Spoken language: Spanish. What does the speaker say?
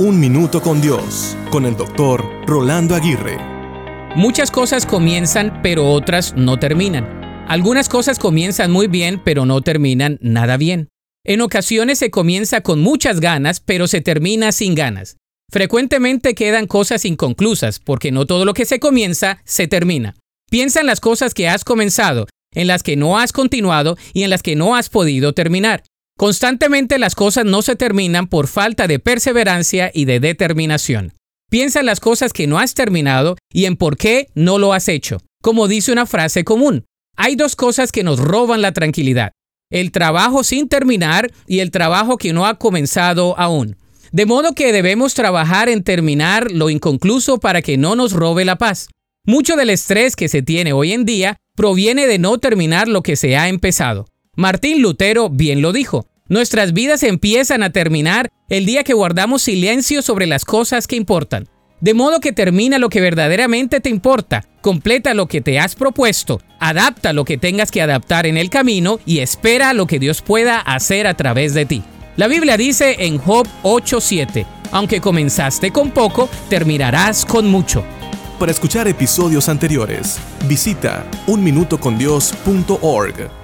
Un Minuto con Dios, con el doctor Rolando Aguirre. Muchas cosas comienzan, pero otras no terminan. Algunas cosas comienzan muy bien, pero no terminan nada bien. En ocasiones se comienza con muchas ganas, pero se termina sin ganas. Frecuentemente quedan cosas inconclusas, porque no todo lo que se comienza se termina. Piensa en las cosas que has comenzado, en las que no has continuado y en las que no has podido terminar. Constantemente las cosas no se terminan por falta de perseverancia y de determinación. Piensa en las cosas que no has terminado y en por qué no lo has hecho. Como dice una frase común, hay dos cosas que nos roban la tranquilidad. El trabajo sin terminar y el trabajo que no ha comenzado aún. De modo que debemos trabajar en terminar lo inconcluso para que no nos robe la paz. Mucho del estrés que se tiene hoy en día proviene de no terminar lo que se ha empezado. Martín Lutero bien lo dijo. Nuestras vidas empiezan a terminar el día que guardamos silencio sobre las cosas que importan. De modo que termina lo que verdaderamente te importa, completa lo que te has propuesto, adapta lo que tengas que adaptar en el camino y espera lo que Dios pueda hacer a través de ti. La Biblia dice en Job 8:7, aunque comenzaste con poco, terminarás con mucho. Para escuchar episodios anteriores, visita unminutocondios.org.